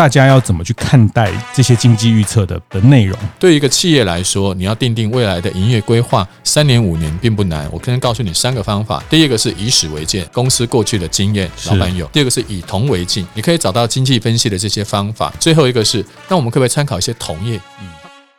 大家要怎么去看待这些经济预测的的内容？对于一个企业来说，你要定定未来的营业规划，三年五年并不难。我可以告诉你三个方法：第一个是以史为鉴，公司过去的经验，老板有；第二个是以铜为镜，你可以找到经济分析的这些方法；最后一个是，那我们可不可以参考一些同业？嗯，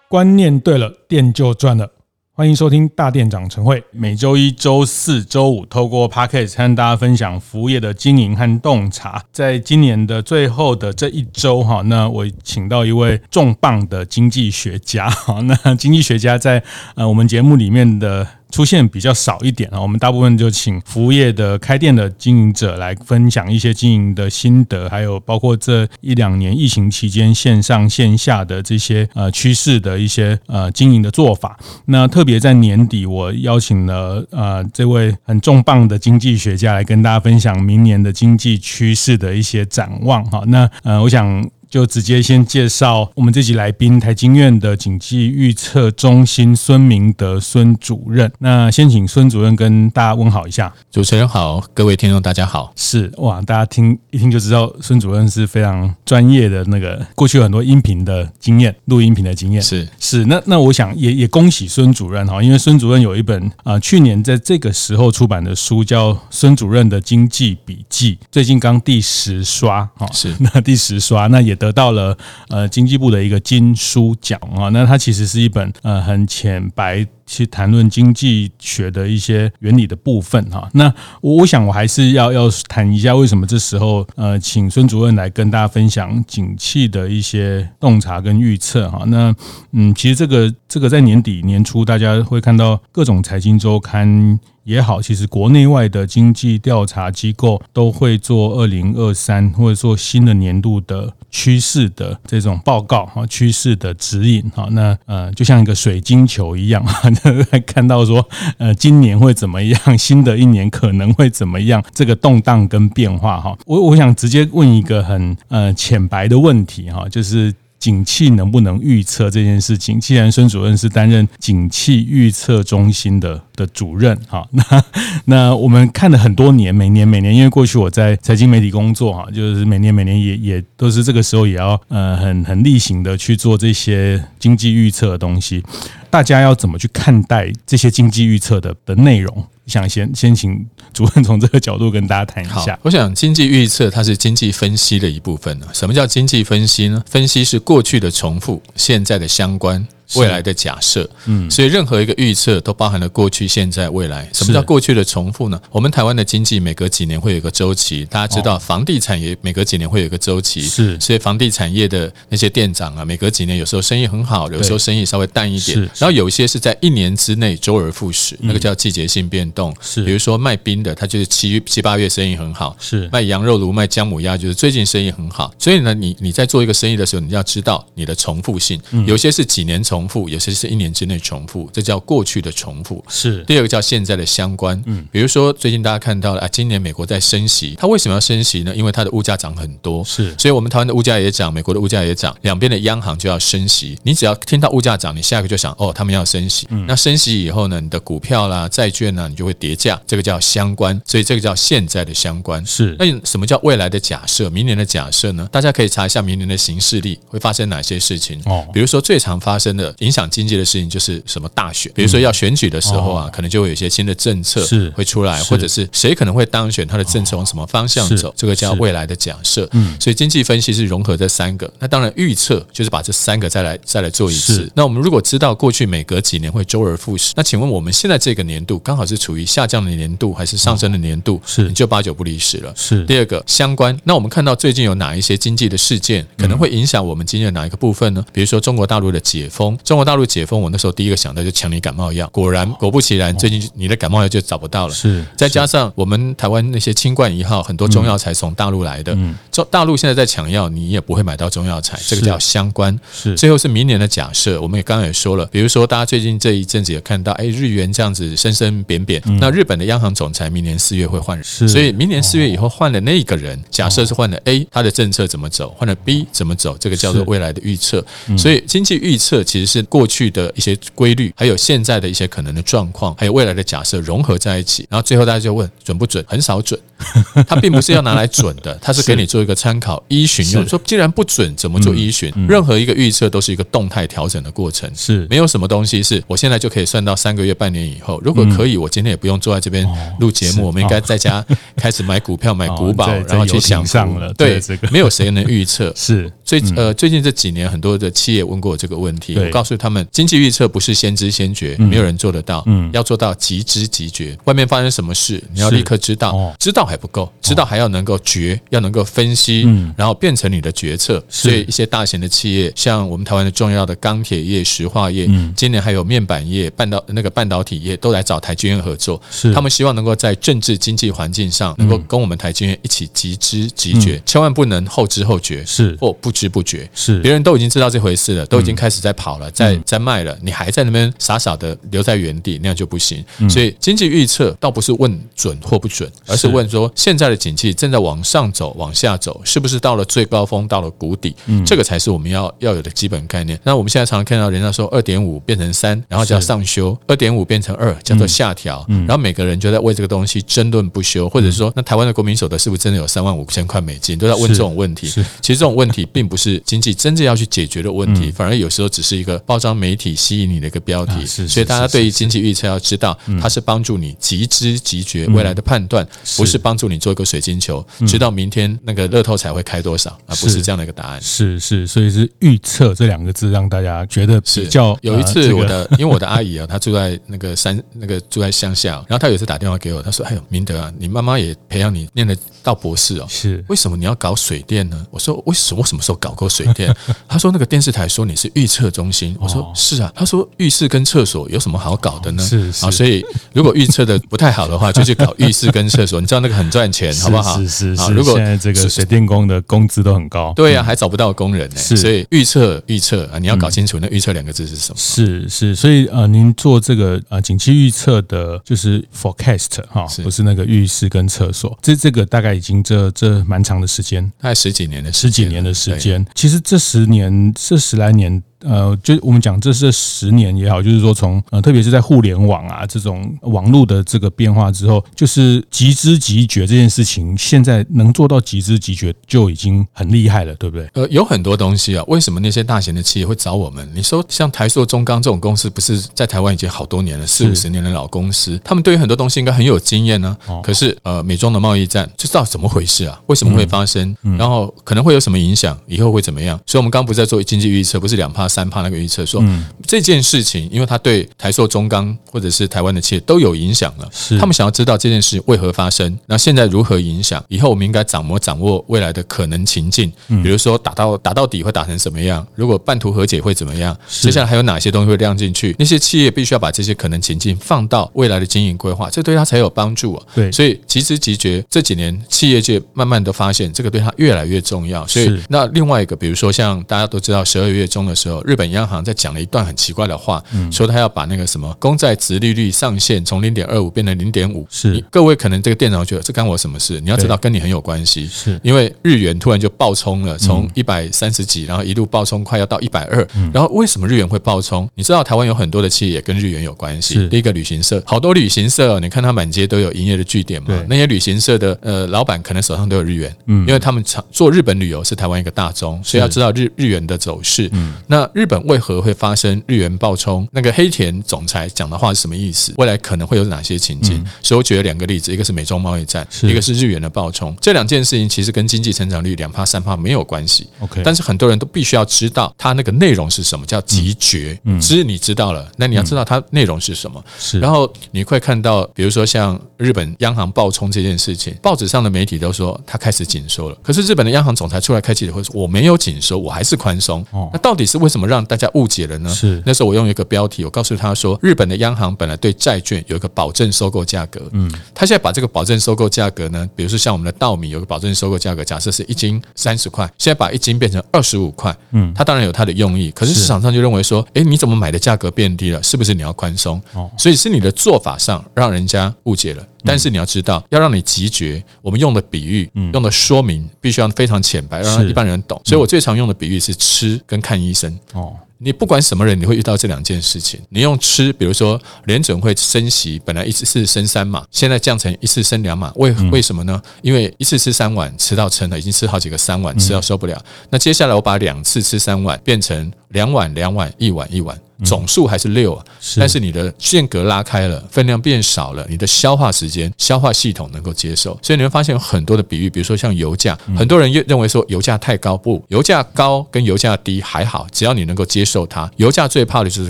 观念对了，店就赚了。欢迎收听大店长晨会，每周一、周四、周五，透过 Podcast 和大家分享服务业的经营和洞察。在今年的最后的这一周，哈，那我请到一位重磅的经济学家，哈，那经济学家在呃我们节目里面的。出现比较少一点啊，我们大部分就请服务业的开店的经营者来分享一些经营的心得，还有包括这一两年疫情期间线上线下的这些呃趋势的一些呃经营的做法。那特别在年底，我邀请了呃这位很重磅的经济学家来跟大家分享明年的经济趋势的一些展望哈。那呃，我想。就直接先介绍我们这集来宾，台经院的经济预测中心孙明德孙主任。那先请孙主任跟大家问好一下。主持人好，各位听众大家好。是哇，大家听一听就知道孙主任是非常专业的那个，过去有很多音频的经验，录音频的经验。是是，那那我想也也恭喜孙主任哈，因为孙主任有一本啊、呃、去年在这个时候出版的书叫《孙主任的经济笔记》，最近刚第十刷哈，是 那第十刷，那也。得到了呃经济部的一个金书奖啊，那它其实是一本呃很浅白去谈论经济学的一些原理的部分哈。那我想我还是要要谈一下为什么这时候呃请孙主任来跟大家分享景气的一些洞察跟预测哈。那嗯，其实这个这个在年底年初大家会看到各种财经周刊。也好，其实国内外的经济调查机构都会做二零二三或者说新的年度的趋势的这种报告哈，趋势的指引哈。那呃，就像一个水晶球一样，看到说呃，今年会怎么样，新的一年可能会怎么样，这个动荡跟变化哈。我我想直接问一个很呃浅白的问题哈，就是。景气能不能预测这件事情？既然孙主任是担任景气预测中心的的主任，哈，那那我们看了很多年，每年每年，因为过去我在财经媒体工作，哈，就是每年每年也也都是这个时候也要呃很很例行的去做这些经济预测的东西。大家要怎么去看待这些经济预测的的内容？想先先请主任从这个角度跟大家谈一下。我想经济预测它是经济分析的一部分呢。什么叫经济分析呢？分析是过去的重复，现在的相关。未来的假设，嗯，所以任何一个预测都包含了过去、现在、未来。什么叫过去的重复呢？我们台湾的经济每隔几年会有一个周期，大家知道，房地产也每隔几年会有一个周期，是。所以房地产业的那些店长啊，每隔几年有时候生意很好，有时候生意稍微淡一点。然后有一些是在一年之内周而复始，那个叫季节性变动。是。比如说卖冰的，他就是七七八月生意很好，是。卖羊肉炉、卖姜母鸭，就是最近生意很好。所以呢，你你在做一个生意的时候，你要知道你的重复性，有些是几年重复，有些是一年之内重复，这叫过去的重复。是第二个叫现在的相关。嗯，比如说最近大家看到了啊，今年美国在升息，它为什么要升息呢？因为它的物价涨很多。是，所以我们台湾的物价也涨，美国的物价也涨，两边的央行就要升息。你只要听到物价涨，你下一个就想哦，他们要升息。嗯，那升息以后呢，你的股票啦、债券呢，你就会跌价，这个叫相关。所以这个叫现在的相关。是，那什么叫未来的假设？明年的假设呢？大家可以查一下明年的形势力会发生哪些事情。哦，比如说最常发生的影响经济的。事情就是什么大选，比如说要选举的时候啊，可能就会有一些新的政策是会出来，或者是谁可能会当选，他的政策往什么方向走，这个叫未来的假设。嗯，所以经济分析是融合这三个。那当然预测就是把这三个再来再来做一次。那我们如果知道过去每隔几年会周而复始，那请问我们现在这个年度刚好是处于下降的年度还是上升的年度？是你就八九不离十了。是第二个相关。那我们看到最近有哪一些经济的事件可能会影响我们经济的哪一个部分呢？比如说中国大陆的解封，中国大陆解封，我那时候第一个想到就抢你感冒药。果然，果不其然，最近你的感冒药就找不到了。是，再加上我们台湾那些清冠一号，很多中药材从大陆来的。嗯，中大陆现在在抢药，你也不会买到中药材，这个叫相关。是，最后是明年的假设，我们也刚刚也说了，比如说大家最近这一阵子也看到，哎，日元这样子升升贬贬，那日本的央行总裁明年四月会换人，所以明年四月以后换的那一个人，假设是换了 A，他的政策怎么走，换了 B 怎么走，这个叫做未来的预测。所以经济预测其实是过去的一些规律，还有现在的一些可能的状况，还有未来的假设融合在一起，然后最后大家就问准不准？很少准，它并不是要拿来准的，它是给你做一个参考依循用。说既然不准，怎么做依循？任何一个预测都是一个动态调整的过程，是没有什么东西是我现在就可以算到三个月、半年以后。如果可以，我今天也不用坐在这边录节目，我们应该在家开始买股票、买股宝，然后去想上了。对，没有谁能预测。是最呃最近这几年很多的企业问过我这个问题，我告诉他们，经济预测不是先知先觉，没有人做得到。嗯，要做到即知即觉。外面发生什么事，你要立刻知道。知道还不够，知道还要能够决，要能够分析，然后变成你的决策。所以一些大型的企业，像我们台湾的重要的钢铁业、石化业，今年还有面板业、半导那个半导体业，都来找台积电合作。是，他们希望能够在政治经济环境上，能够跟我们台积电一起即知即觉，千万不能后知后觉，是。或不知不觉。是，别人都已经知道这回事了，都已经开始在跑了，在在卖了，你还在那边傻傻的留在原地，那样就不行。所以经济预测倒不是问准或不准，而是。问说现在的景气正在往上走、往下走，是不是到了最高峰、到了谷底？嗯这个才是我们要要有的基本概念。那我们现在常常看到人家说二点五变成三，然后叫上修；二点五变成二，叫做下调。嗯然后每个人就在为这个东西争论不休，或者说，那台湾的国民所得是不是真的有三万五千块美金？都在问这种问题。其实这种问题并不是经济真正要去解决的问题，反而有时候只是一个包装媒体吸引你的一个标题。所以大家对于经济预测要知道，它是帮助你即知即觉未来的判断，不是帮助你做一个水晶球，知道明天那个乐透彩会开多少，而不是这样的一个答案。是是，所以是预测这两个字让大家觉得比较。有一次我的，因为我的阿姨啊，她住在那个山，那个住在乡下，然后她有一次打电话给我，她说：“哎呦，明德啊，你妈妈也培养你念了到博士哦，是为什么你要搞水电呢？”我说：“为什么？我什么时候搞过水电？” 她说：“那个电视台说你是预测中心。”我说：“是啊。”她说：“浴室跟厕所有什么好搞的呢？”是啊，所以如果预测的不太好的话，就去搞浴室跟厕所，你知道那个很赚钱，好不好？是是是。如果现在这个水电工的工资都很高，对呀，还找不到工人呢。是，所以预测预测啊，你要搞清楚那预测两个字是什么。是是，所以呃，您做这个呃景气预测的，就是 forecast 哈，不是那个浴室跟厕所，这这个大概已经这这蛮长的时间，大概十几年的十几年的时间。其实这十年这十来年。呃，就我们讲，这是十年也好，就是说从呃，特别是在互联网啊这种网络的这个变化之后，就是即知即觉这件事情，现在能做到即知即觉就已经很厉害了，对不对？呃，有很多东西啊，为什么那些大型的企业会找我们？你说像台塑、中钢这种公司，不是在台湾已经好多年了，四五十年的老公司，他们对于很多东西应该很有经验呢。可是呃，美中的贸易战，这知道怎么回事啊？为什么会发生？然后可能会有什么影响？以后会怎么样？所以我们刚不是在做经济预测，不是两趴。三趴那个预测说，这件事情，因为他对台塑、中钢或者是台湾的企业都有影响了，是他们想要知道这件事为何发生，那现在如何影响？以后我们应该掌握掌握未来的可能情境，比如说打到打到底会打成什么样？如果半途和解会怎么样？接下来还有哪些东西会亮进去？那些企业必须要把这些可能情境放到未来的经营规划，这对他才有帮助啊。对，所以即知急觉这几年企业界慢慢的发现，这个对他越来越重要。所以那另外一个，比如说像大家都知道，十二月中的时候，日本央行在讲了一段很奇怪的话，说他要把那个什么公债殖利率上限从零点二五变成零点五。是，各位可能这个店长觉得这干我什么事？你要知道跟你很有关系，是因为日元突然就暴冲了，从一百三十几，然后一路暴冲快要到一百二。然后为什么日元会暴冲？你知道台湾有很多的企业也跟日元有关系。第一个旅行社，好多旅行社，你看它满街都有营业的据点嘛。那些旅行社的呃老板可能手上都有日元，嗯因为他们常做日本旅游是台湾一个大宗，所以要知道日日元的走势。那日本为何会会发生日元暴冲，那个黑田总裁讲的话是什么意思？未来可能会有哪些情境？所以我举了两个例子，一个是美中贸易战，一个是日元的暴冲。这两件事情其实跟经济成长率两趴三趴没有关系。OK，但是很多人都必须要知道它那个内容是什么，叫即觉。知你知道了，那你要知道它内容是什么。是，然后你会看到，比如说像日本央行暴冲这件事情，报纸上的媒体都说它开始紧缩了，可是日本的央行总裁出来开记者会说我没有紧缩，我还是宽松。那到底是为什么？么让大家误解了呢？是那时候我用一个标题，我告诉他说，日本的央行本来对债券有一个保证收购价格，嗯，他现在把这个保证收购价格呢，比如说像我们的稻米有个保证收购价格，假设是一斤三十块，现在把一斤变成二十五块，嗯，他当然有他的用意，可是市场上就认为说，诶，你怎么买的价格变低了？是不是你要宽松？哦，所以是你的做法上让人家误解了。但是你要知道，要让你直觉，我们用的比喻、用的说明，必须要非常浅白，让一般人懂。所以我最常用的比喻是吃跟看医生。哦，你不管什么人，你会遇到这两件事情。你用吃，比如说联准会升息，本来一次是升三码，现在降成一次升两码，为为什么呢？因为一次吃三碗吃到撑了，已经吃好几个三碗，吃到受不了。那接下来我把两次吃三碗变成两碗两碗一碗一碗。总数还是六啊，但是你的间隔拉开了，分量变少了，你的消化时间、消化系统能够接受，所以你会发现有很多的比喻，比如说像油价，很多人认为说油价太高，不，油价高跟油价低还好，只要你能够接受它。油价最怕的就是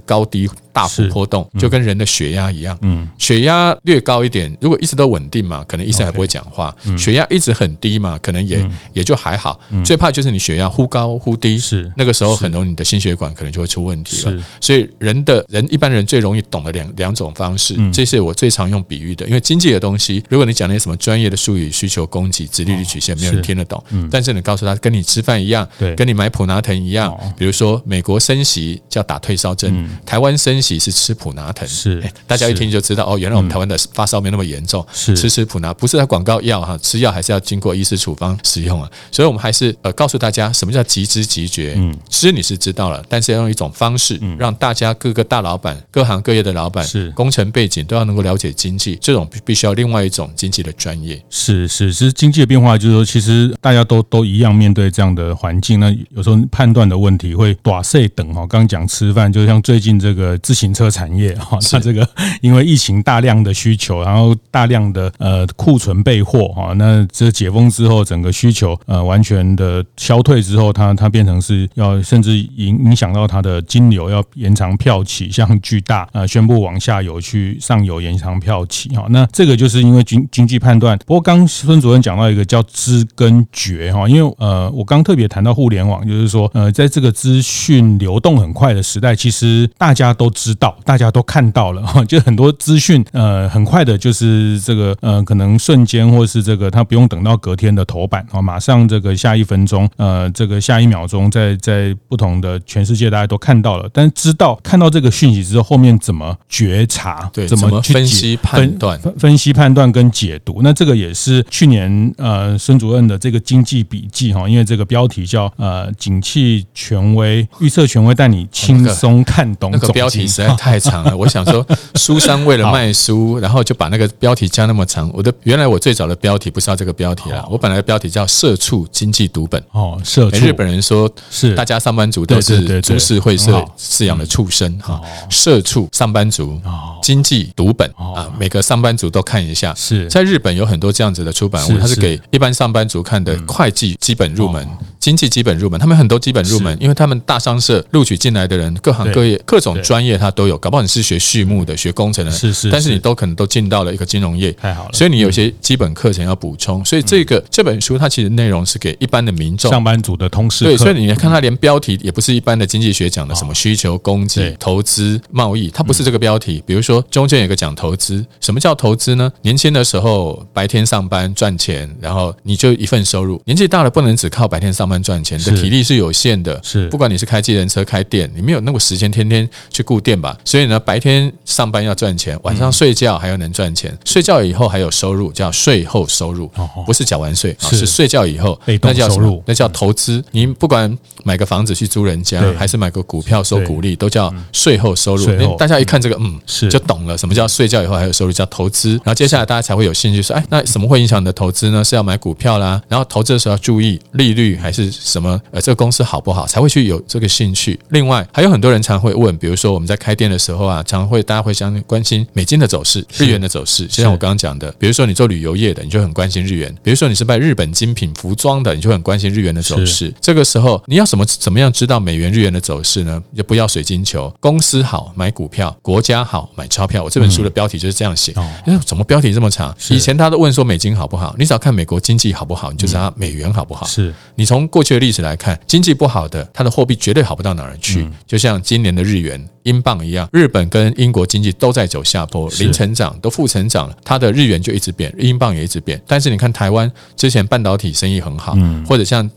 高低大幅波动，就跟人的血压一样，嗯，血压略高一点，如果一直都稳定嘛，可能医生还不会讲话；血压一直很低嘛，可能也也就还好。最怕就是你血压忽高忽低，是。那个时候很容易你的心血管可能就会出问题了。所以。人的人一般人最容易懂的两两种方式，这是我最常用比喻的。因为经济的东西，如果你讲那些什么专业的术语，需求供给、直利率曲线，没有人听得懂。但是你告诉他，跟你吃饭一样，跟你买普拿疼一样。比如说，美国升息叫打退烧针，台湾升息是吃普拿疼。是，大家一听就知道哦，原来我们台湾的发烧没那么严重。是，吃吃普拿不是它广告药哈，吃药还是要经过医师处方使用啊。所以我们还是呃告诉大家，什么叫即知即觉。嗯，吃你是知道了，但是要用一种方式让大家。各个大老板、各行各业的老板是工程背景都要能够了解经济，这种必须要另外一种经济的专业。是是，其实经济的变化就是说，其实大家都都一样面对这样的环境。那有时候判断的问题会短碎等哈。刚刚讲吃饭，就像最近这个自行车产业哈，它这个因为疫情大量的需求，然后大量的呃库存备货哈，那这解封之后，整个需求呃完全的消退之后，它它变成是要甚至影影响到它的金流要延长。票期像巨大呃宣布往下游去上游延长票期哈，那这个就是因为经经济判断。不过刚孙主任讲到一个叫知跟觉哈，因为呃我刚特别谈到互联网，就是说呃在这个资讯流动很快的时代，其实大家都知道，大家都看到了哈，就很多资讯呃很快的，就是这个呃可能瞬间或是这个他不用等到隔天的头版啊，马上这个下一分钟呃这个下一秒钟在在不同的全世界大家都看到了，但是知道。看到这个讯息之后，后面怎么觉察？对，怎么去分析判断？分析判断跟解读。那这个也是去年呃孙主任的这个经济笔记哈，因为这个标题叫呃景气权威预测权威带你轻松看懂。那个标题实在太长了，我想说书商为了卖书，然后就把那个标题加那么长。我的原来我最早的标题不是要这个标题啦，我本来的标题叫社畜经济读本哦，社畜。日本人说是大家上班族都是株式会社饲养的畜生。哈，社畜上班族，经济读本啊，每个上班族都看一下。是在日本有很多这样子的出版物，它是给一般上班族看的会计基本入门。经济基本入门，他们很多基本入门，因为他们大商社录取进来的人，各行各业、各种专业他都有。搞不好你是学畜牧的，学工程的，是是，但是你都可能都进到了一个金融业，太好了。所以你有些基本课程要补充。所以这个这本书它其实内容是给一般的民众、上班族的通识。对，所以你看它连标题也不是一般的经济学讲的什么需求、供给、投资、贸易，它不是这个标题。比如说中间有个讲投资，什么叫投资呢？年轻的时候白天上班赚钱，然后你就一份收入；年纪大了不能只靠白天上班赚钱的体。力是有限的，是不管你是开机人车、开店，你没有那个时间天天去顾店吧？所以呢，白天上班要赚钱，晚上睡觉还要能赚钱。睡觉以后还有收入，叫税后收入，不是缴完税，是睡觉以后那叫收入？那叫投资。你不管买个房子去租人家，还是买个股票收股利，都叫税后收入。大家一看这个，嗯，是就懂了，什么叫睡觉以后还有收入，叫投资。然后接下来大家才会有兴趣说，哎，那什么会影响你的投资呢？是要买股票啦，然后投资的时候要注意利率还是什么？呃这个公司好不好才会去有这个兴趣？另外还有很多人常会问，比如说我们在开店的时候啊，常会大家会相关心美金的走势、日元的走势。就像我刚刚讲的，比如说你做旅游业的，你就很关心日元；比如说你是卖日本精品服装的，你就很关心日元的走势。这个时候你要什么怎么样知道美元日元的走势呢？就不要水晶球，公司好买股票，国家好买钞票。我这本书的标题就是这样写。嗯、怎么标题这么长？以前他都问说美金好不好？你只要看美国经济好不好，你就知道美元好不好。是你从过去的历史来看，经济不好的，它的货币绝对好不到哪儿去。嗯、就像今年的日元。英镑一样，日本跟英国经济都在走下坡，零成长都负成长了，它的日元就一直贬，英镑也一直贬。但是你看台湾之前半导体生意很好，嗯，或者像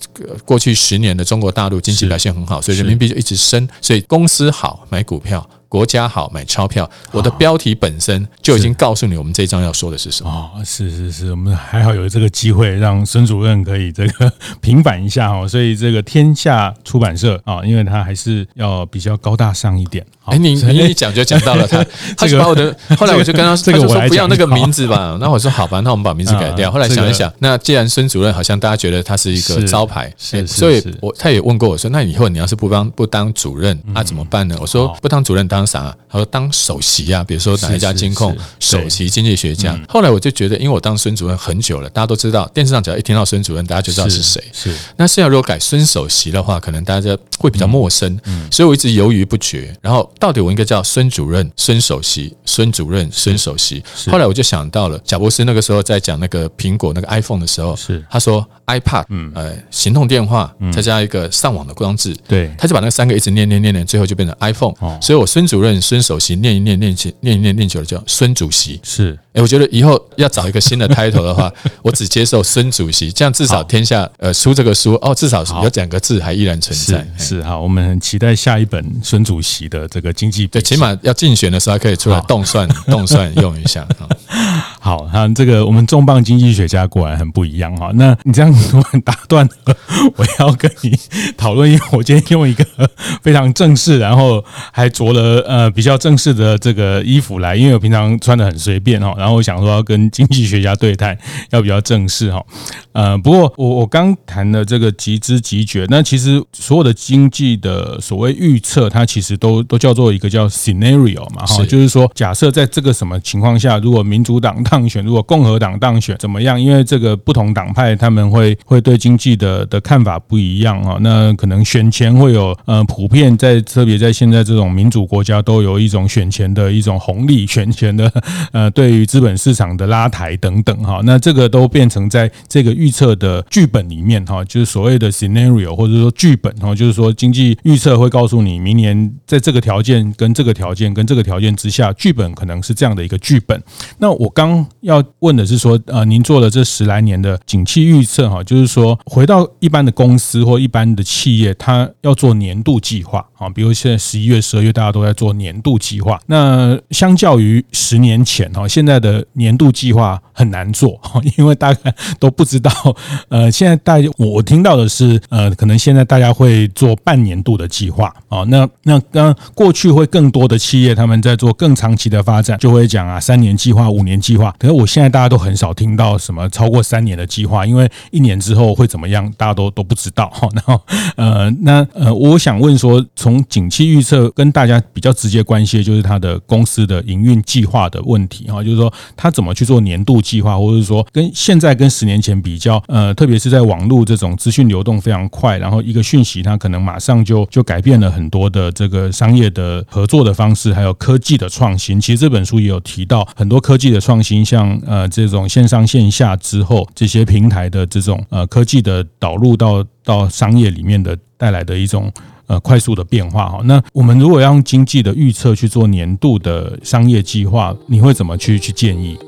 过去十年的中国大陆经济表现很好，所以人民币就一直升，所以公司好买股票。国家好买钞票，我的标题本身就已经告诉你，我们这一章要说的是什么。哦，是是是，我们还好有这个机会，让孙主任可以这个 平反一下哦。所以这个天下出版社啊，因为他还是要比较高大上一点。哎，你你一讲就讲到了他，他就把我的，后来我就跟他，他就说不要那个名字吧。那我说好吧，那我们把名字改掉。后来想一想，那既然孙主任好像大家觉得他是一个招牌，所以我他也问过我说，那以后你要是不当不当主任，那怎么办呢？我说不当主任当。啥？他说当首席啊，比如说哪一家金控首席经济学家。后来我就觉得，因为我当孙主任很久了，大家都知道，电视上只要一听到孙主任，大家就知道是谁。是。那现在如果改孙首席的话，可能大家会比较陌生。嗯。所以我一直犹豫不决。然后到底我应该叫孙主任、孙首席、孙主任、孙首席？后来我就想到了，贾博士那个时候在讲那个苹果那个 iPhone 的时候，是他说 iPad，嗯，呃，行动电话，再加一个上网的装置，对，他就把那三个一直念念念念，最后就变成 iPhone。哦。所以我主任、孙首席念一念念起念一念念久了叫孙主席。是。哎，我觉得以后要找一个新的 title 的话，我只接受孙主席，这样至少天下呃出这个书哦，至少有两个字还依然存在。是哈，我们很期待下一本孙主席的这个经济，对，起码要竞选的时候还可以出来动算 动算用一下。好，那这个我们重磅经济学家果然很不一样哈。那你这样突然打断，我要跟你讨论，因为我今天用一个非常正式，然后还着了呃比较正式的这个衣服来，因为我平常穿的很随便哈。然后我想说要跟经济学家对谈，要比较正式哈。呃，不过我我刚谈的这个即知即觉，那其实所有的经济的所谓预测，它其实都都叫做一个叫 scenario 嘛哈，就是说假设在这个什么情况下，如果民主党当选，如果共和党当选怎么样？因为这个不同党派他们会会对经济的的看法不一样啊。那可能选前会有呃普遍在特别在现在这种民主国家都有一种选前的一种红利，选前的呃对于资本市场的拉抬等等哈，那这个都变成在这个预测的剧本里面哈，就是所谓的 scenario 或者说剧本哈，就是说经济预测会告诉你明年在这个条件跟这个条件跟这个条件之下，剧本可能是这样的一个剧本。那我刚要问的是说，呃，您做了这十来年的景气预测哈，就是说回到一般的公司或一般的企业，它要做年度计划啊，比如现在十一月、十二月大家都在做年度计划，那相较于十年前哈，现在的年度计划很难做，因为大家都不知道。呃，现在大家我听到的是，呃，可能现在大家会做半年度的计划啊。那那刚过去会更多的企业他们在做更长期的发展，就会讲啊，三年计划、五年计划。可是我现在大家都很少听到什么超过三年的计划，因为一年之后会怎么样，大家都都不知道。然后呃，那呃，我想问说，从景气预测跟大家比较直接关系的就是他的公司的营运计划的问题哈，就是说他怎么去做年度计划，或者是说跟现在跟十年前比较，呃，特别是在网络这种资讯流动非常快，然后一个讯息它可能马上就就改变了很多的这个商业的合作的方式，还有科技的创新。其实这本书也有提到很多科技的创新，像呃这种线上线下之后这些平台的这种呃科技的导入到到商业里面的带来的一种。呃，快速的变化哈。那我们如果要用经济的预测去做年度的商业计划，你会怎么去去建议？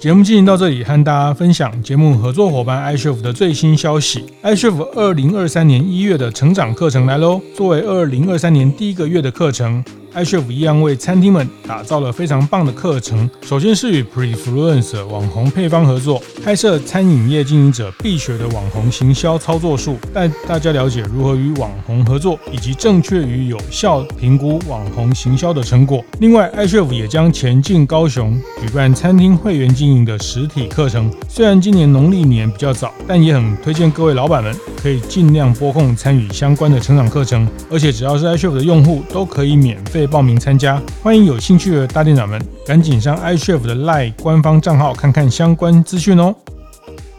节目进行到这里，和大家分享节目合作伙伴 iChef 的最新消息。iChef 二零二三年一月的成长课程来喽，作为二零二三年第一个月的课程。iChef 一样为餐厅们打造了非常棒的课程。首先是与 Prefluence 网红配方合作，开设餐饮业经营者必学的网红行销操作术，带大家了解如何与网红合作，以及正确与有效评估网红行销的成果。另外，iChef 也将前进高雄举办餐厅会员经营的实体课程。虽然今年农历年比较早，但也很推荐各位老板们可以尽量拨空参与相关的成长课程，而且只要是 iChef 的用户都可以免费。报名参加，欢迎有兴趣的大店长们赶紧上 iChef 的 LINE 官方账号看看相关资讯哦。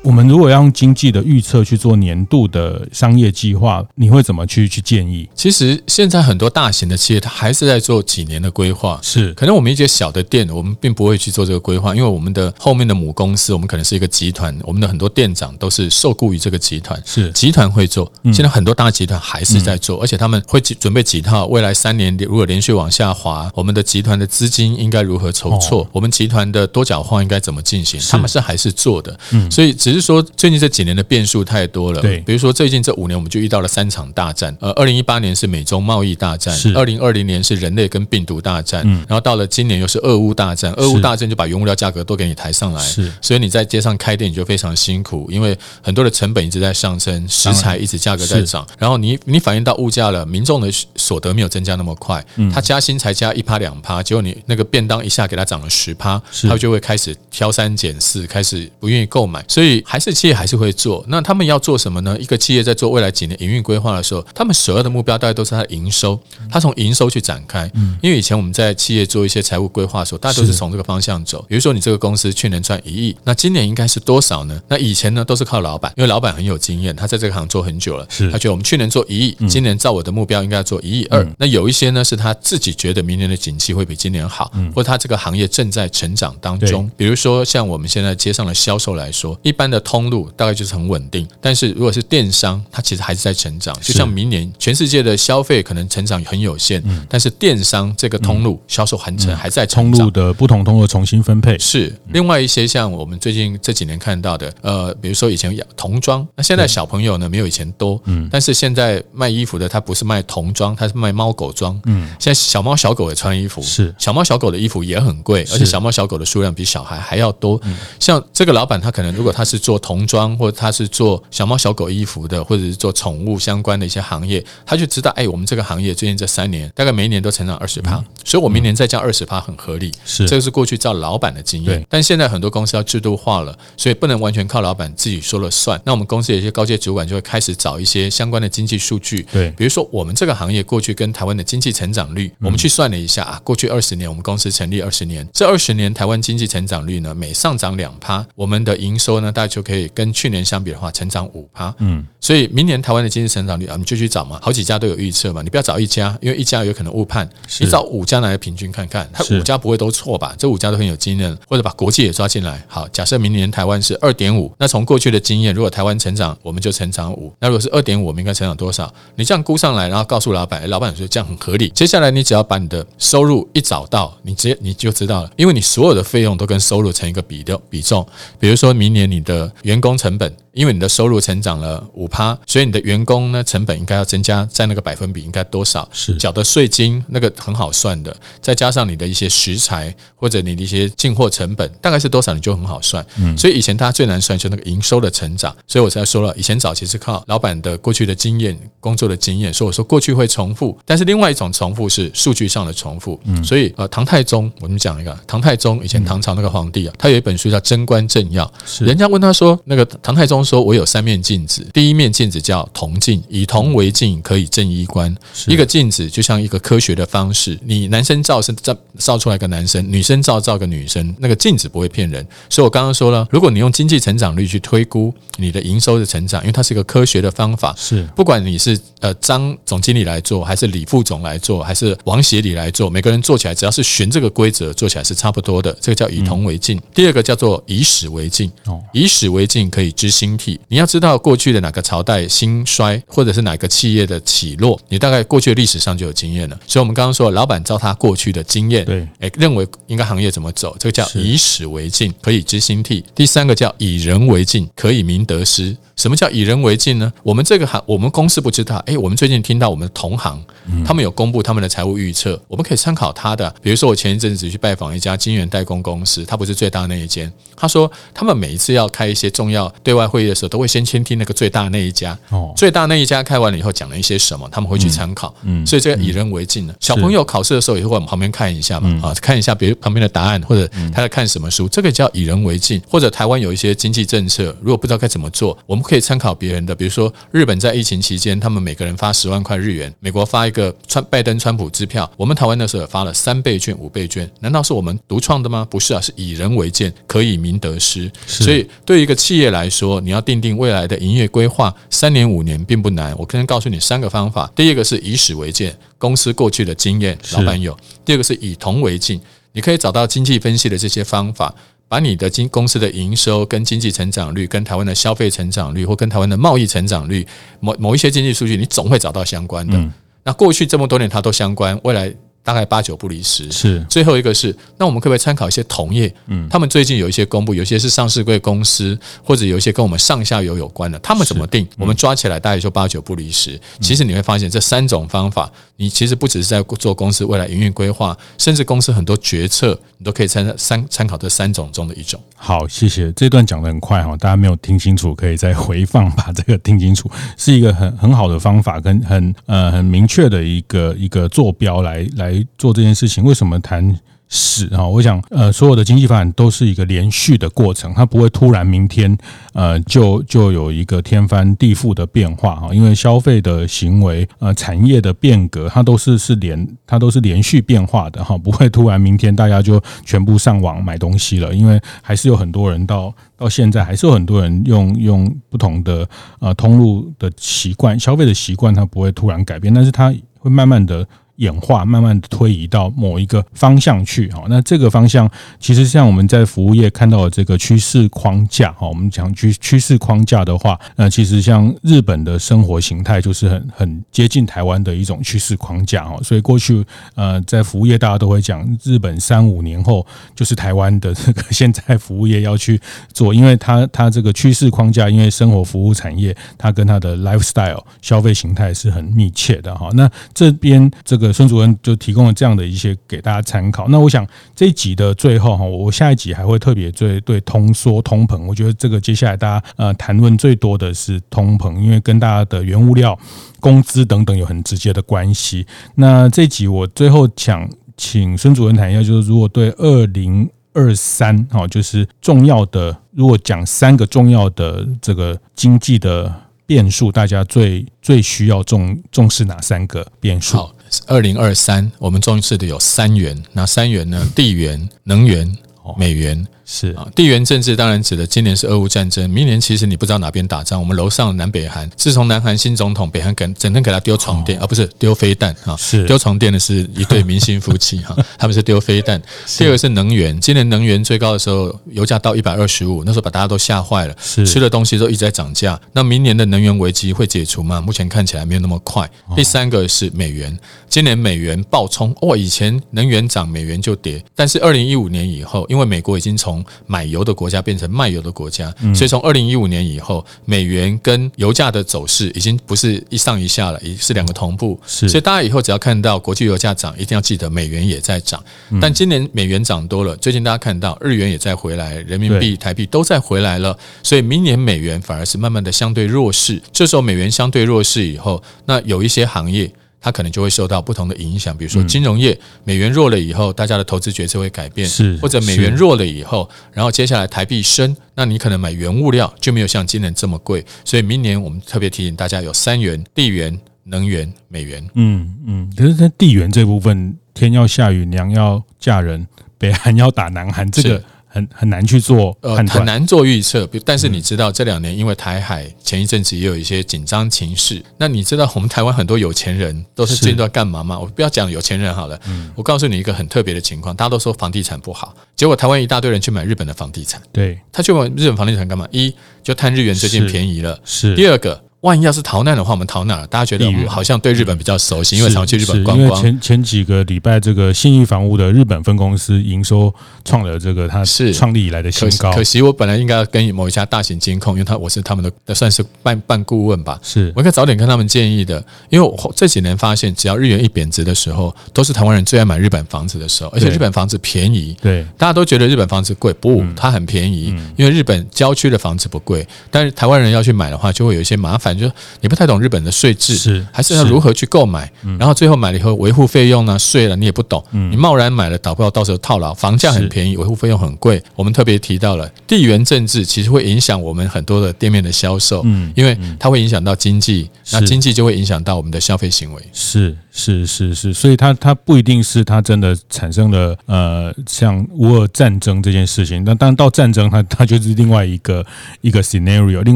我们如果要用经济的预测去做年度的商业计划，你会怎么去去建议？其实现在很多大型的企业，它还是在做几年的规划。是，可能我们一些小的店，我们并不会去做这个规划，因为我们的后面的母公司，我们可能是一个集团，我们的很多店长都是受雇于这个集团。是，集团会做。现在很多大集团还是在做，而且他们会准备几套未来三年如果连续往下滑，我们的集团的资金应该如何筹措？我们集团的多角化应该怎么进行？他们是还是做的。嗯，所以只是说最近这。几年的变数太多了，对，比如说最近这五年，我们就遇到了三场大战。呃，二零一八年是美中贸易大战，是。二零二零年是人类跟病毒大战，嗯，然后到了今年又是俄乌大战。俄乌大战就把原物料价格都给你抬上来，是，所以你在街上开店你就非常辛苦，因为很多的成本一直在上升，食材一直价格在涨，然后你你反映到物价了，民众的所得没有增加那么快，嗯，他加薪才加一趴两趴，结果你那个便当一下给他涨了十趴，他就会开始挑三拣四，开始不愿意购买，所以还是企业还是会。做，那他们要做什么呢？一个企业在做未来几年营运规划的时候，他们首要的目标大概都是他的营收，他从营收去展开。因为以前我们在企业做一些财务规划的时候，大家都是从这个方向走。比如说，你这个公司去年赚一亿，那今年应该是多少呢？那以前呢都是靠老板，因为老板很有经验，他在这个行做很久了，他觉得我们去年做一亿，今年照我的目标应该要做一亿二。那有一些呢是他自己觉得明年的景气会比今年好，或者他这个行业正在成长当中。比如说像我们现在街上的销售来说，一般的通路大概。就是很稳定，但是如果是电商，它其实还是在成长。就像明年全世界的消费可能成长很有限，但是电商这个通路销售还成还在。通路的不同通路重新分配。是另外一些像我们最近这几年看到的，呃，比如说以前童装，那现在小朋友呢没有以前多，嗯，但是现在卖衣服的他不是卖童装，他是卖猫狗装，嗯，现在小猫小狗也穿衣服，是。小猫小狗的衣服也很贵，而且小猫小狗的数量比小孩还要多。像这个老板他可能如果他是做童装。或者他是做小猫小狗衣服的，或者是做宠物相关的一些行业，他就知道，哎，我们这个行业最近这三年大概每一年都成长二十趴，嗯、所以我明年再降二十趴很合理。是，这个是过去照老板的经验，但现在很多公司要制度化了，所以不能完全靠老板自己说了算。那我们公司有一些高阶主管就会开始找一些相关的经济数据，对，比如说我们这个行业过去跟台湾的经济成长率，我们去算了一下啊，过去二十年我们公司成立二十年，这二十年台湾经济成长率呢，每上涨两趴，我们的营收呢，大概就可以跟去年相比的话，成长五趴，嗯，所以明年台湾的经济成长率啊，你就去找嘛，好几家都有预测嘛，你不要找一家，因为一家有可能误判，你找五家来平均看看，它五家不会都错吧？这五家都很有经验，或者把国际也抓进来。好，假设明年台湾是二点五，那从过去的经验，如果台湾成长，我们就成长五，那如果是二点五，我们应该成长多少？你这样估上来，然后告诉老板，老板说这样很合理。接下来你只要把你的收入一找到，你直接你就知道了，因为你所有的费用都跟收入成一个比的比重，比如说明年你的的员工成本。因为你的收入成长了五趴，所以你的员工呢成本应该要增加，在那个百分比应该多少？是缴的税金那个很好算的，再加上你的一些食材或者你的一些进货成本，大概是多少你就很好算。嗯，所以以前大家最难算就那个营收的成长，所以我才说了，以前早期是靠老板的过去的经验、工作的经验，所以我说过去会重复，但是另外一种重复是数据上的重复。嗯，所以呃，唐太宗，我们讲一个唐太宗，以前唐朝那个皇帝啊，他有一本书叫《贞观政要》，是人家问他说，那个唐太宗。说我有三面镜子，第一面镜子叫铜镜，以铜为镜，可以正衣冠。一个镜子就像一个科学的方式，你男生照是照照出来个男生，女生照照个女生，那个镜子不会骗人。所以我刚刚说了，如果你用经济成长率去推估你的营收的成长，因为它是一个科学的方法，是不管你是呃张总经理来做，还是李副总来做，还是王协理来做，每个人做起来只要是循这个规则做起来是差不多的。这个叫以铜为镜。嗯、第二个叫做以史为镜，以史为镜可以知兴。你要知道过去的哪个朝代兴衰，或者是哪个企业的起落，你大概过去的历史上就有经验了。所以，我们刚刚说，老板照他过去的经验，对，哎，认为应该行业怎么走，这个叫以史为镜，可以知兴替。第三个叫以人为镜，可以明得失。什么叫以人为镜呢？我们这个行，我们公司不知道。哎，我们最近听到我们的同行，他们有公布他们的财务预测，我们可以参考他的。比如说，我前一阵子去拜访一家晶圆代工公司，他不是最大的那一间。他说，他们每一次要开一些重要对外会会议的时候，都会先倾听那个最大那一家。哦，最大那一家开完了以后讲了一些什么，他们会去参考。嗯，所以这个以人为镜的。小朋友考试的时候也会往旁边看一下嘛，啊，看一下别旁边的答案，或者他在看什么书，这个叫以人为镜。或者台湾有一些经济政策，如果不知道该怎么做，我们可以参考别人的。比如说日本在疫情期间，他们每个人发十万块日元，美国发一个川拜登川普支票，我们台湾那时候也发了三倍券、五倍券，难道是我们独创的吗？不是啊，是以人为鉴，可以明得失。所以对于一个企业来说，你要定定未来的营业规划，三年、五年并不难。我可能告诉你三个方法：第一个是以史为鉴，公司过去的经验，老板有；第二个是以铜为镜，你可以找到经济分析的这些方法，把你的经公司的营收跟经济成长率、跟台湾的消费成长率或跟台湾的贸易成长率某某一些经济数据，你总会找到相关的。嗯、那过去这么多年它都相关，未来。大概八九不离十。是最后一个是，那我们可不可以参考一些同业？嗯，他们最近有一些公布，有些是上市柜公司，或者有一些跟我们上下游有关的，他们怎么定？我们抓起来大概就八九不离十。其实你会发现，这三种方法，你其实不只是在做公司未来营运规划，甚至公司很多决策，你都可以参参参考这三种中的一种。好，谢谢。这段讲的很快哈，大家没有听清楚，可以再回放把这个听清楚，是一个很很好的方法，跟很呃很明确的一个一个坐标来来。做这件事情，为什么谈史啊？我想，呃，所有的经济发展都是一个连续的过程，它不会突然明天，呃，就就有一个天翻地覆的变化哈。因为消费的行为，呃，产业的变革，它都是是连，它都是连续变化的哈，不会突然明天大家就全部上网买东西了，因为还是有很多人到到现在，还是有很多人用用不同的呃通路的习惯，消费的习惯，它不会突然改变，但是它会慢慢的。演化慢慢的推移到某一个方向去，哈，那这个方向其实像我们在服务业看到的这个趋势框架，哈，我们讲趋趋势框架的话，那其实像日本的生活形态就是很很接近台湾的一种趋势框架，哈，所以过去呃在服务业大家都会讲日本三五年后就是台湾的这个 现在服务业要去做，因为它它这个趋势框架，因为生活服务产业它跟它的 lifestyle 消费形态是很密切的，哈，那这边这个。孙主任就提供了这样的一些给大家参考。那我想这一集的最后哈，我下一集还会特别对对通缩通膨，我觉得这个接下来大家呃谈论最多的是通膨，因为跟大家的原物料、工资等等有很直接的关系。那这一集我最后想请孙主任谈一下，就是如果对二零二三哈，就是重要的，如果讲三个重要的这个经济的变数，大家最最需要重重视哪三个变数？二零二三，我们重视的有三元，那三元呢？地缘、能源、美元。是啊，地缘政治当然指的今年是俄乌战争，明年其实你不知道哪边打仗。我们楼上南北韩，自从南韩新总统北韩给整天给他丢床垫，啊、不是丢飞弹啊，是丢床垫的是一对明星夫妻哈，他们是丢飞弹。第二个是能源，今年能源最高的时候，油价到一百二十五，那时候把大家都吓坏了，是吃的东西都一直在涨价。那明年的能源危机会解除吗？目前看起来没有那么快。第三个是美元，今年美元暴冲，哇，以前能源涨，美元就跌，但是二零一五年以后，因为美国已经从从买油的国家变成卖油的国家，所以从二零一五年以后，美元跟油价的走势已经不是一上一下了，已是两个同步。所以大家以后只要看到国际油价涨，一定要记得美元也在涨。但今年美元涨多了，最近大家看到日元也在回来，人民币、台币都在回来了，所以明年美元反而是慢慢的相对弱势。这时候美元相对弱势以后，那有一些行业。它可能就会受到不同的影响，比如说金融业，美元弱了以后，大家的投资决策会改变，是或者美元弱了以后，然后接下来台币升，那你可能买原物料就没有像今年这么贵，所以明年我们特别提醒大家有三元：地缘、能源、美元。嗯嗯，可是在地缘这部分，天要下雨，娘要嫁人，北韩要打南韩，这个。很很难去做，呃，很难做预测。但是你知道，这两年因为台海前一阵子也有一些紧张情势。那你知道我们台湾很多有钱人都是最近都在干嘛吗？我不要讲有钱人好了，我告诉你一个很特别的情况。大家都说房地产不好，结果台湾一大堆人去买日本的房地产。对，他去买日本房地产干嘛？一就贪日元最近便宜了。是。第二个。万一要是逃难的话，我们逃哪儿？大家觉得我们好像对日本比较熟悉，因为常去日本观光。因为前前几个礼拜，这个信义房屋的日本分公司营收创了这个它是创立以来的新高。可惜我本来应该要跟某一家大型监控，因为他我是他们的算是半半顾问吧。是我应该早点跟他们建议的，因为我这几年发现，只要日元一贬值的时候，都是台湾人最爱买日本房子的时候，而且日本房子便宜。对，大家都觉得日本房子贵，不，它很便宜，因为日本郊区的房子不贵，但是台湾人要去买的话，就会有一些麻烦，就是你不太懂。日本的税制是还是要如何去购买？然后最后买了以后，维护费用呢？税了你也不懂，你贸然买了，搞不好到时候套牢。房价很便宜，维护费用很贵。我们特别提到了地缘政治，其实会影响我们很多的店面的销售，嗯，因为它会影响到经济，那经济就会影响到我们的消费行为。是是是是，所以它它不一定是它真的产生了呃像乌尔战争这件事情，那当然到战争它 它就是另外一个一个 scenario，另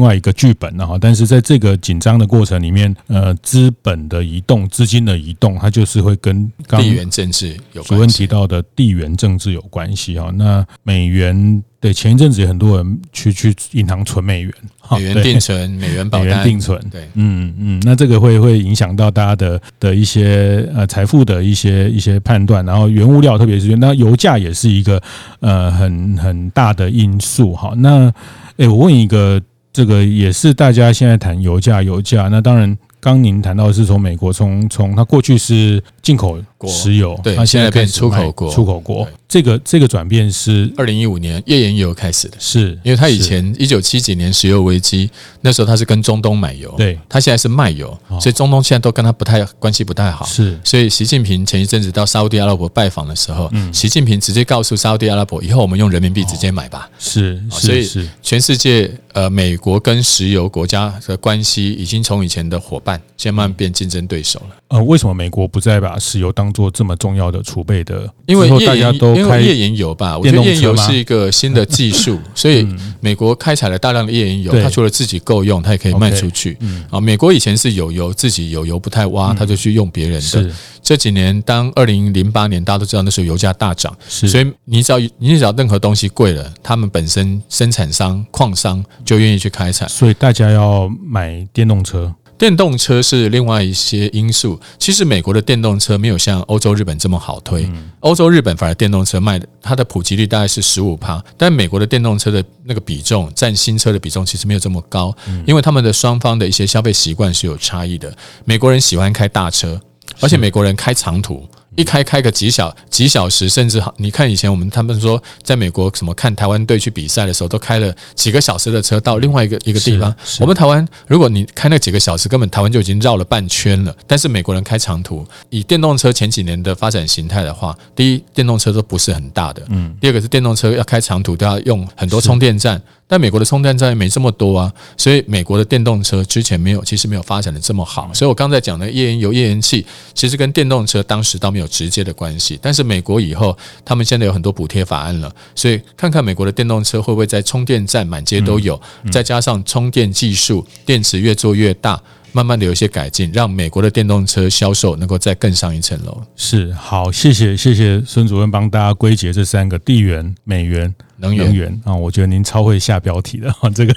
外一个剧本了哈。但是在这个紧张的过程。里面呃，资本的移动、资金的移动，它就是会跟地缘政治有关系。主任提到的地缘政治有关系哈。那美元对前一阵子也很多人去去银行存美元，美元定存、美元 保单、美元定存，对，嗯嗯，那这个会会影响到大家的的一些呃财富的一些一些判断。然后原物料，特别是那油价也是一个呃很很大的因素哈。那哎，我问一个。这个也是大家现在谈油价，油价，那当然。刚您谈到的是从美国从从它过去是进口石油，对，它现在变出口国，出口国。这个这个转变是二零一五年页岩油开始的，是因为它以前一九七几年石油危机那时候它是跟中东买油，对，它现在是卖油，所以中东现在都跟它不太关系不太好，是。所以习近平前一阵子到沙乌地阿拉伯拜访的时候，习近平直接告诉沙乌地阿拉伯，以后我们用人民币直接买吧，是，所以全世界呃美国跟石油国家的关系已经从以前的伙伴。慢慢变竞争对手了。呃，为什么美国不再把石油当做这么重要的储备的？因为大家都开页岩油吧，我觉得页岩油是一个新的技术，所以美国开采了大量的页岩油，它除了自己够用，它也可以卖出去。啊，美国以前是有油，自己有油不太挖，他就去用别人的。这几年，当二零零八年大家都知道那时候油价大涨，所以你只要你只要任何东西贵了，他们本身生产商、矿商就愿意去开采，所以大家要买电动车。电动车是另外一些因素。其实美国的电动车没有像欧洲、日本这么好推。欧洲、日本反而电动车卖的，它的普及率大概是十五趴，但美国的电动车的那个比重占新车的比重其实没有这么高，因为他们的双方的一些消费习惯是有差异的。美国人喜欢开大车，而且美国人开长途。一开开个几小几小时，甚至好，你看以前我们他们说，在美国什么看台湾队去比赛的时候，都开了几个小时的车到另外一个一个地方。我们台湾，如果你开那几个小时，根本台湾就已经绕了半圈了。但是美国人开长途，以电动车前几年的发展形态的话，第一，电动车都不是很大的，嗯，第二个是电动车要开长途都要用很多充电站。但美国的充电站也没这么多啊，所以美国的电动车之前没有，其实没有发展的这么好。所以我刚才讲的页岩油、页岩气，其实跟电动车当时倒没有直接的关系。但是美国以后，他们现在有很多补贴法案了，所以看看美国的电动车会不会在充电站满街都有，再加上充电技术，电池越做越大。慢慢的有一些改进，让美国的电动车销售能够再更上一层楼。是，好，谢谢谢谢孙主任帮大家归结这三个地缘、美元、能源，能源啊，我觉得您超会下标题的哈，这个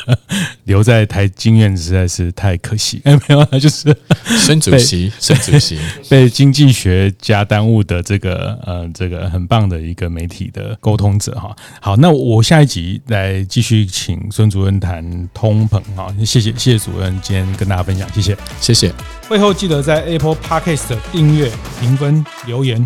留在台经院实在是太可惜。哎，没有了，就是 孙主席，孙主席被经济学家耽误的这个呃，这个很棒的一个媒体的沟通者哈。好，那我下一集来继续请孙主任谈通膨哈。谢谢谢谢主任今天跟大家分享。谢谢，谢谢。会后记得在 Apple Podcast 订阅、评分、留言。